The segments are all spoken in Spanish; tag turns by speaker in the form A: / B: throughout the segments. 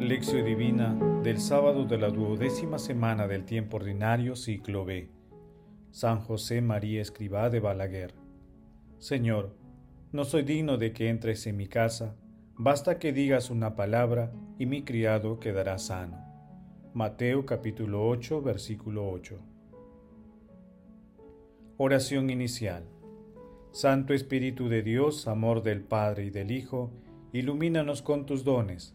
A: Lección Divina del sábado de la duodécima semana del tiempo ordinario, ciclo B. San José María Escribá de Balaguer. Señor, no soy digno de que entres en mi casa, basta que digas una palabra y mi criado quedará sano. Mateo capítulo 8, versículo 8. Oración inicial. Santo Espíritu de Dios, amor del Padre y del Hijo, ilumínanos con tus dones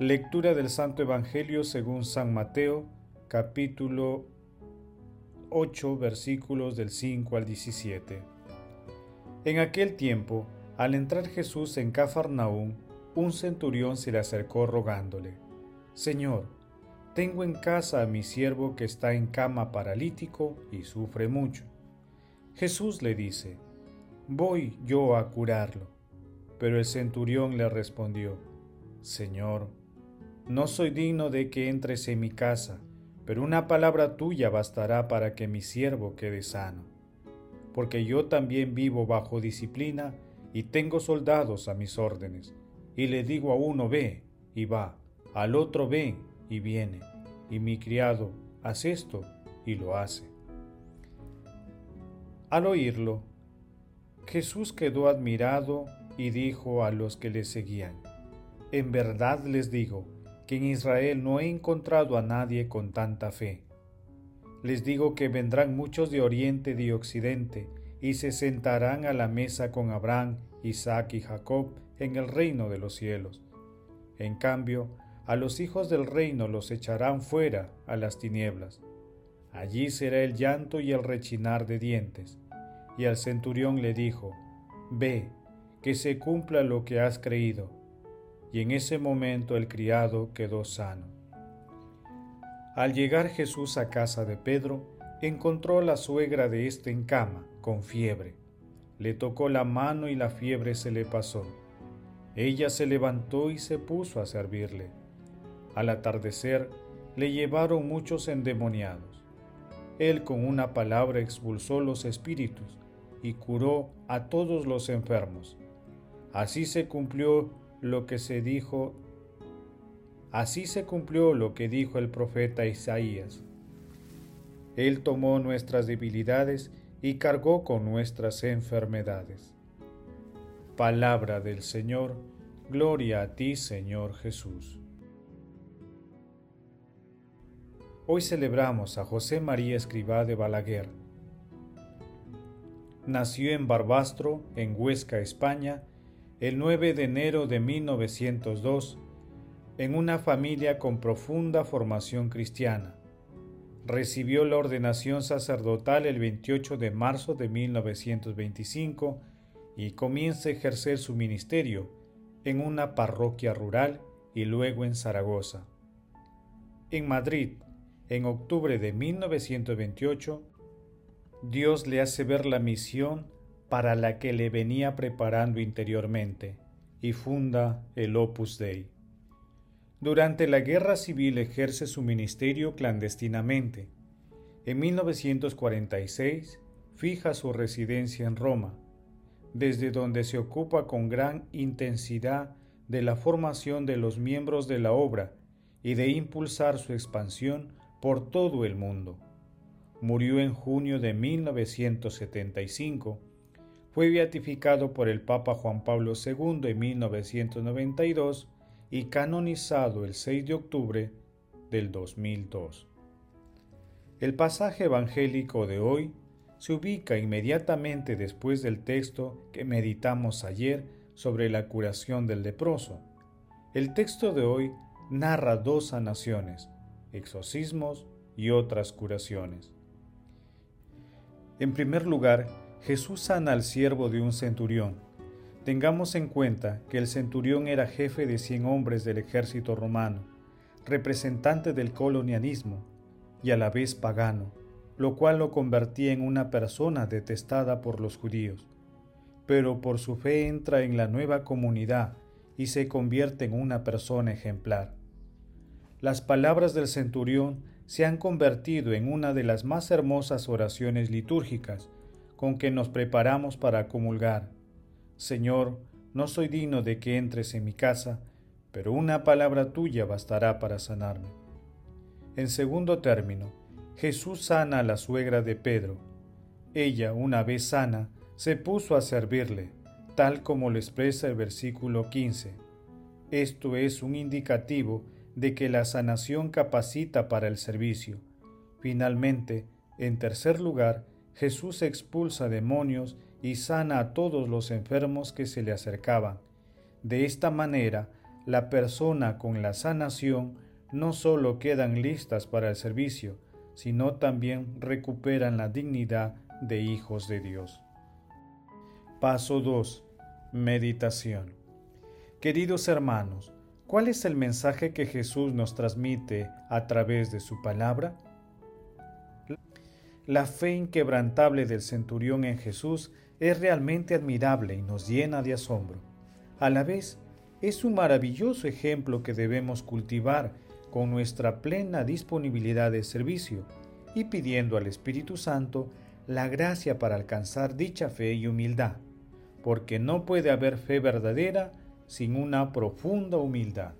A: Lectura del Santo Evangelio según San Mateo, capítulo 8, versículos del 5 al 17. En aquel tiempo, al entrar Jesús en Cafarnaúm, un centurión se le acercó rogándole, Señor, tengo en casa a mi siervo que está en cama paralítico y sufre mucho. Jesús le dice, Voy yo a curarlo. Pero el centurión le respondió, Señor, no soy digno de que entres en mi casa, pero una palabra tuya bastará para que mi siervo quede sano. Porque yo también vivo bajo disciplina y tengo soldados a mis órdenes, y le digo a uno ve y va, al otro ven y viene, y mi criado haz esto y lo hace. Al oírlo, Jesús quedó admirado y dijo a los que le seguían, En verdad les digo, que en Israel no he encontrado a nadie con tanta fe. Les digo que vendrán muchos de oriente y de occidente, y se sentarán a la mesa con Abraham, Isaac y Jacob en el reino de los cielos. En cambio, a los hijos del reino los echarán fuera a las tinieblas. Allí será el llanto y el rechinar de dientes. Y al centurión le dijo, Ve, que se cumpla lo que has creído y en ese momento el criado quedó sano. Al llegar Jesús a casa de Pedro, encontró a la suegra de éste en cama, con fiebre. Le tocó la mano y la fiebre se le pasó. Ella se levantó y se puso a servirle. Al atardecer le llevaron muchos endemoniados. Él con una palabra expulsó los espíritus y curó a todos los enfermos. Así se cumplió lo que se dijo, así se cumplió lo que dijo el profeta Isaías. Él tomó nuestras debilidades y cargó con nuestras enfermedades. Palabra del Señor, gloria a ti Señor Jesús. Hoy celebramos a José María Escribá de Balaguer. Nació en Barbastro, en Huesca, España, el 9 de enero de 1902 en una familia con profunda formación cristiana. Recibió la ordenación sacerdotal el 28 de marzo de 1925 y comienza a ejercer su ministerio en una parroquia rural y luego en Zaragoza. En Madrid, en octubre de 1928, Dios le hace ver la misión para la que le venía preparando interiormente y funda el Opus Dei. Durante la Guerra Civil ejerce su ministerio clandestinamente. En 1946 fija su residencia en Roma, desde donde se ocupa con gran intensidad de la formación de los miembros de la obra y de impulsar su expansión por todo el mundo. Murió en junio de 1975 fue beatificado por el Papa Juan Pablo II en 1992 y canonizado el 6 de octubre del 2002. El pasaje evangélico de hoy se ubica inmediatamente después del texto que meditamos ayer sobre la curación del leproso. El texto de hoy narra dos sanaciones, exorcismos y otras curaciones. En primer lugar, Jesús sana al siervo de un centurión. Tengamos en cuenta que el centurión era jefe de cien hombres del ejército romano, representante del colonialismo y a la vez pagano, lo cual lo convertía en una persona detestada por los judíos. Pero por su fe entra en la nueva comunidad y se convierte en una persona ejemplar. Las palabras del centurión se han convertido en una de las más hermosas oraciones litúrgicas con que nos preparamos para comulgar. Señor, no soy digno de que entres en mi casa, pero una palabra tuya bastará para sanarme. En segundo término, Jesús sana a la suegra de Pedro. Ella, una vez sana, se puso a servirle, tal como lo expresa el versículo 15. Esto es un indicativo de que la sanación capacita para el servicio. Finalmente, en tercer lugar, Jesús expulsa demonios y sana a todos los enfermos que se le acercaban. De esta manera, la persona con la sanación no solo quedan listas para el servicio, sino también recuperan la dignidad de hijos de Dios. Paso 2. Meditación. Queridos hermanos, ¿cuál es el mensaje que Jesús nos transmite a través de su palabra? La fe inquebrantable del centurión en Jesús es realmente admirable y nos llena de asombro. A la vez, es un maravilloso ejemplo que debemos cultivar con nuestra plena disponibilidad de servicio y pidiendo al Espíritu Santo la gracia para alcanzar dicha fe y humildad, porque no puede haber fe verdadera sin una profunda humildad.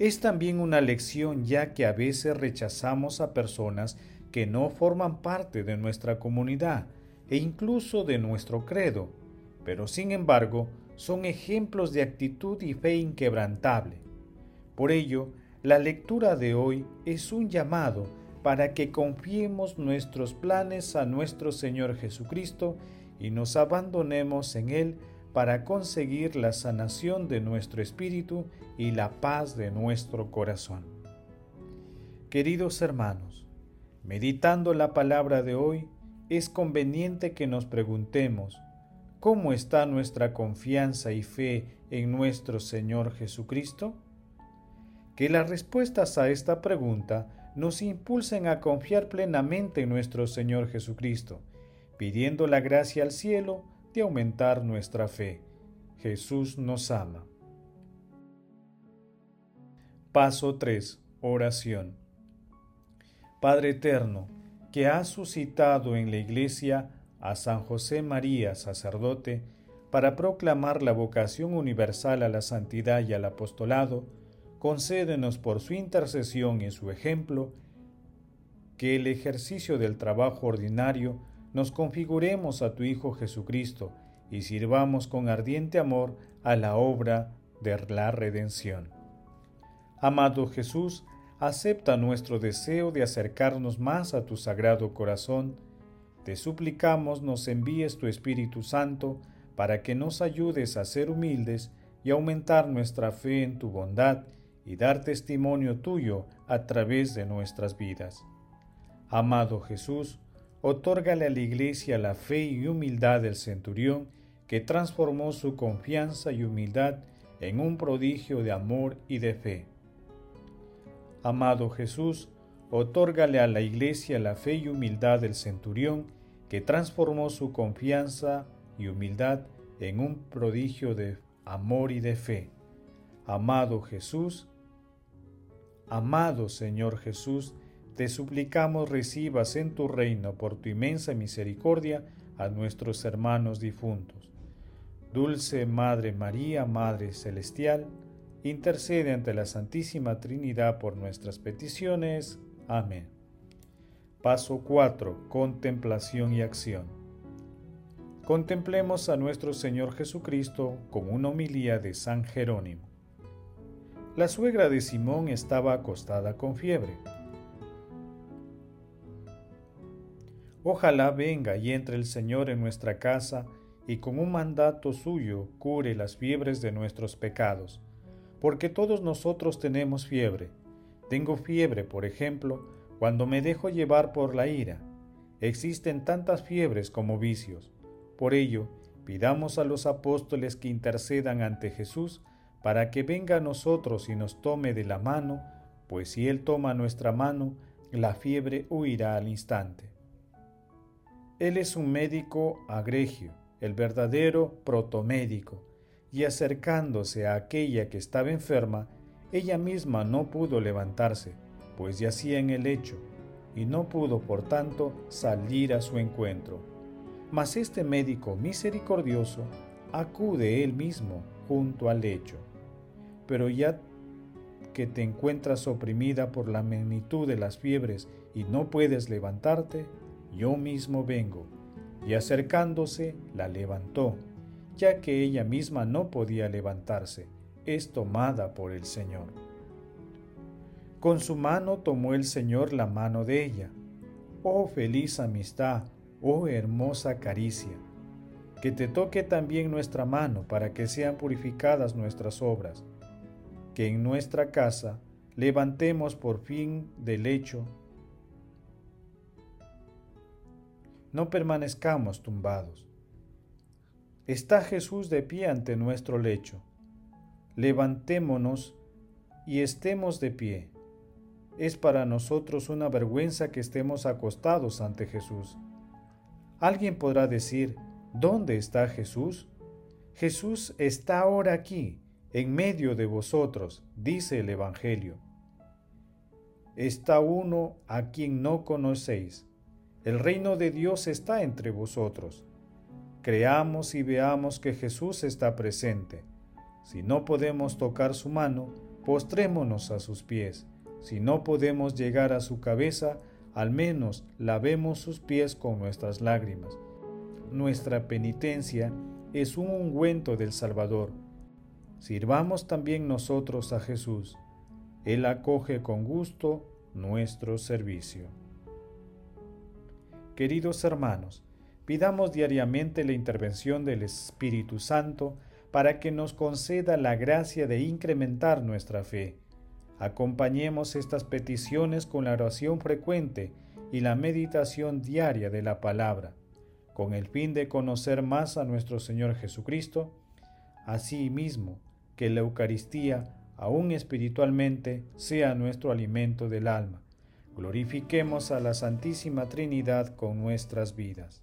A: Es también una lección ya que a veces rechazamos a personas que no forman parte de nuestra comunidad e incluso de nuestro credo, pero sin embargo son ejemplos de actitud y fe inquebrantable. Por ello, la lectura de hoy es un llamado para que confiemos nuestros planes a nuestro Señor Jesucristo y nos abandonemos en Él para conseguir la sanación de nuestro espíritu y la paz de nuestro corazón. Queridos hermanos, Meditando la palabra de hoy, es conveniente que nos preguntemos, ¿cómo está nuestra confianza y fe en nuestro Señor Jesucristo? Que las respuestas a esta pregunta nos impulsen a confiar plenamente en nuestro Señor Jesucristo, pidiendo la gracia al cielo de aumentar nuestra fe. Jesús nos ama. Paso 3. Oración. Padre eterno, que has suscitado en la Iglesia a San José María, sacerdote, para proclamar la vocación universal a la santidad y al apostolado, concédenos por su intercesión y su ejemplo, que el ejercicio del trabajo ordinario nos configuremos a tu Hijo Jesucristo y sirvamos con ardiente amor a la obra de la redención. Amado Jesús, acepta nuestro deseo de acercarnos más a tu sagrado corazón. Te suplicamos nos envíes tu Espíritu Santo para que nos ayudes a ser humildes y aumentar nuestra fe en tu bondad y dar testimonio tuyo a través de nuestras vidas. Amado Jesús, otórgale a la Iglesia la fe y humildad del centurión que transformó su confianza y humildad en un prodigio de amor y de fe Amado Jesús, otórgale a la Iglesia la fe y humildad del centurión que transformó su confianza y humildad en un prodigio de amor y de fe. Amado Jesús, amado Señor Jesús, te suplicamos recibas en tu reino por tu inmensa misericordia a nuestros hermanos difuntos. Dulce Madre María, Madre Celestial, intercede ante la Santísima Trinidad por nuestras peticiones. Amén. Paso 4. Contemplación y acción. Contemplemos a nuestro Señor Jesucristo como una homilía de San Jerónimo. La suegra de Simón estaba acostada con fiebre. Ojalá venga y entre el Señor en nuestra casa y con un mandato suyo cure las fiebres de nuestros pecados porque todos nosotros tenemos fiebre. Tengo fiebre, por ejemplo, cuando me dejo llevar por la ira. Existen tantas fiebres como vicios. Por ello, pidamos a los apóstoles que intercedan ante Jesús para que venga a nosotros y nos tome de la mano, pues si Él toma nuestra mano, la fiebre huirá al instante. Él es un médico agregio, el verdadero protomédico, y acercándose a aquella que estaba enferma, ella misma no pudo levantarse, pues yacía en el lecho, y no pudo por tanto salir a su encuentro. Mas este médico misericordioso acude él mismo junto al lecho. Pero ya que te encuentras oprimida por la magnitud de las fiebres y no puedes levantarte, yo mismo vengo. Y acercándose, la levantó, ya que ella misma no podía levantarse, es tomada por el Señor. Con su mano tomó el Señor la mano de ella. Oh feliz amistad, oh hermosa caricia. Que te toque también nuestra mano para que sean purificadas nuestras obras. Que en nuestra casa levantemos por fin del lecho no permanezcamos tumbados. Está Jesús de pie ante nuestro lecho. Levantémonos y estemos de pie. Es para nosotros una vergüenza que estemos acostados ante Jesús. Alguien podrá decir, ¿dónde está Jesús? Jesús está ahora aquí, en medio de vosotros, dice el Evangelio. Está uno a quien no conocéis el reino de Dios está entre vosotros. Creamos y veamos que Jesús está presente. Si no podemos tocar su mano, postrémonos a sus pies. Si no podemos llegar a su cabeza, al menos lavemos sus pies con nuestras lágrimas. Nuestra penitencia es un ungüento del Salvador. Sirvamos también nosotros a Jesús. Él acoge con gusto nuestro servicio. Queridos hermanos, pidamos diariamente la intervención del Espíritu Santo para que nos conceda la gracia de incrementar nuestra fe. Acompañemos estas peticiones con la oración frecuente y la meditación diaria de la palabra, con el fin de conocer más a nuestro Señor Jesucristo, así mismo que la Eucaristía, aún espiritualmente, sea nuestro alimento del alma glorifiquemos a la Santísima Trinidad con nuestras vidas.